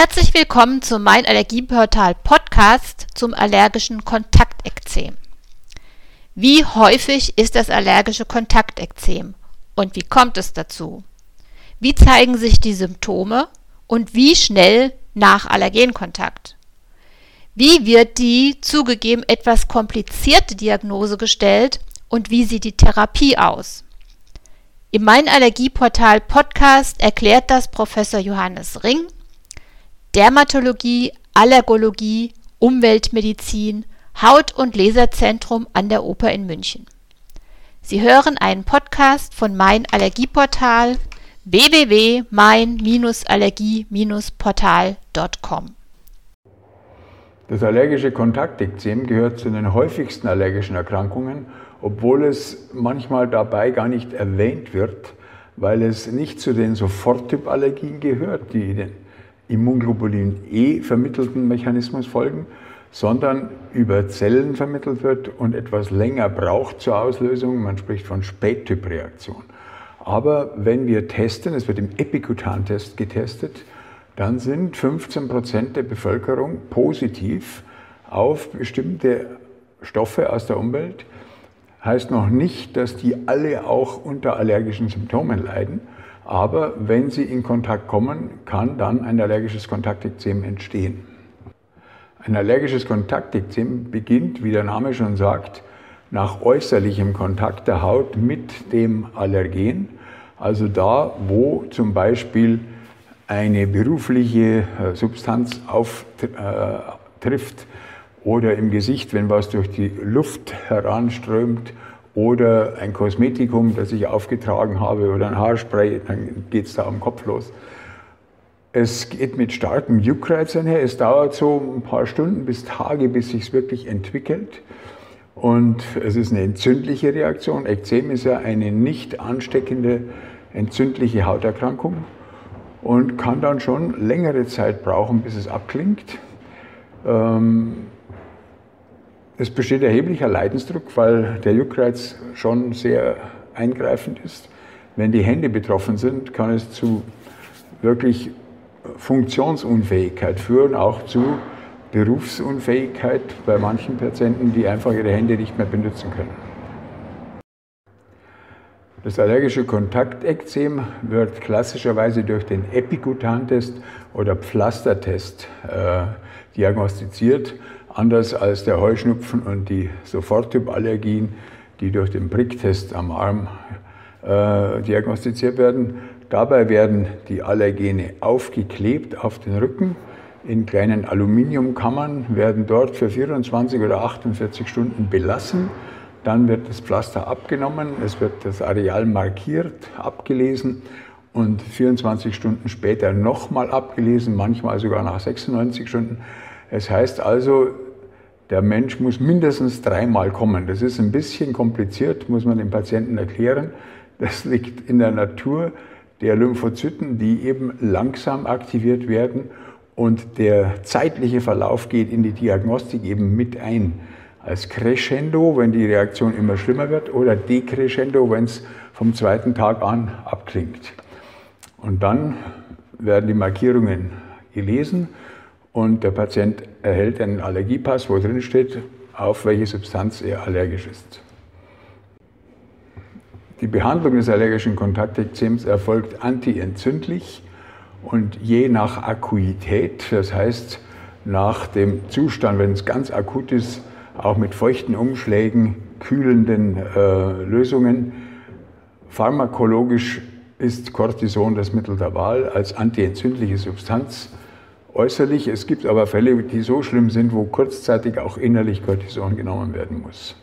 Herzlich willkommen zum Mein Allergieportal Podcast zum allergischen Kontaktekzem. Wie häufig ist das allergische Kontaktekzem und wie kommt es dazu? Wie zeigen sich die Symptome und wie schnell nach Allergenkontakt? Wie wird die zugegeben etwas komplizierte Diagnose gestellt und wie sieht die Therapie aus? Im Mein Allergieportal Podcast erklärt das Professor Johannes Ring Dermatologie, Allergologie, Umweltmedizin, Haut- und Laserzentrum an der Oper in München. Sie hören einen Podcast von Mein Allergieportal www.mein-allergie-portal.com. Das allergische Kontaktekzem gehört zu den häufigsten allergischen Erkrankungen, obwohl es manchmal dabei gar nicht erwähnt wird, weil es nicht zu den Soforttypallergien gehört, die Immunglobulin E vermittelten Mechanismus folgen, sondern über Zellen vermittelt wird und etwas länger braucht zur Auslösung. Man spricht von Spättypreaktion. Aber wenn wir testen, es wird im Epikutan-Test getestet, dann sind 15 Prozent der Bevölkerung positiv auf bestimmte Stoffe aus der Umwelt. Heißt noch nicht, dass die alle auch unter allergischen Symptomen leiden, aber wenn sie in Kontakt kommen, kann dann ein allergisches Kontaktekzem entstehen. Ein allergisches Kontaktekzem beginnt, wie der Name schon sagt, nach äußerlichem Kontakt der Haut mit dem Allergen, also da, wo zum Beispiel eine berufliche äh, Substanz auftrifft äh, oder im Gesicht, wenn was durch die Luft heranströmt oder ein Kosmetikum, das ich aufgetragen habe oder ein Haarspray, dann geht es da am Kopf los. Es geht mit starkem Juckreiz einher. Es dauert so ein paar Stunden bis Tage, bis sich wirklich entwickelt. Und es ist eine entzündliche Reaktion. Ekzem ist ja eine nicht ansteckende entzündliche Hauterkrankung und kann dann schon längere Zeit brauchen, bis es abklingt. Ähm, es besteht erheblicher Leidensdruck, weil der Juckreiz schon sehr eingreifend ist. Wenn die Hände betroffen sind, kann es zu wirklich Funktionsunfähigkeit führen, auch zu Berufsunfähigkeit bei manchen Patienten, die einfach ihre Hände nicht mehr benutzen können. Das allergische Kontaktekzem wird klassischerweise durch den Epikutantest oder Pflastertest äh, diagnostiziert anders als der Heuschnupfen und die Soforttypallergien, die durch den Pricktest am Arm äh, diagnostiziert werden. Dabei werden die Allergene aufgeklebt auf den Rücken in kleinen Aluminiumkammern, werden dort für 24 oder 48 Stunden belassen. Dann wird das Pflaster abgenommen, es wird das Areal markiert, abgelesen und 24 Stunden später nochmal abgelesen, manchmal sogar nach 96 Stunden. Es heißt also, der Mensch muss mindestens dreimal kommen. Das ist ein bisschen kompliziert, muss man dem Patienten erklären. Das liegt in der Natur der Lymphozyten, die eben langsam aktiviert werden und der zeitliche Verlauf geht in die Diagnostik eben mit ein. Als Crescendo, wenn die Reaktion immer schlimmer wird, oder Decrescendo, wenn es vom zweiten Tag an abklingt. Und dann werden die Markierungen gelesen und der Patient erhält einen Allergiepass, wo drin steht, auf welche Substanz er allergisch ist. Die Behandlung des allergischen Kontaktekzems erfolgt antientzündlich und je nach Akuität, das heißt nach dem Zustand, wenn es ganz akut ist, auch mit feuchten Umschlägen, kühlenden äh, Lösungen. Pharmakologisch ist Cortison das Mittel der Wahl als antientzündliche Substanz äußerlich. Es gibt aber Fälle, die so schlimm sind, wo kurzzeitig auch innerlich Cortison genommen werden muss.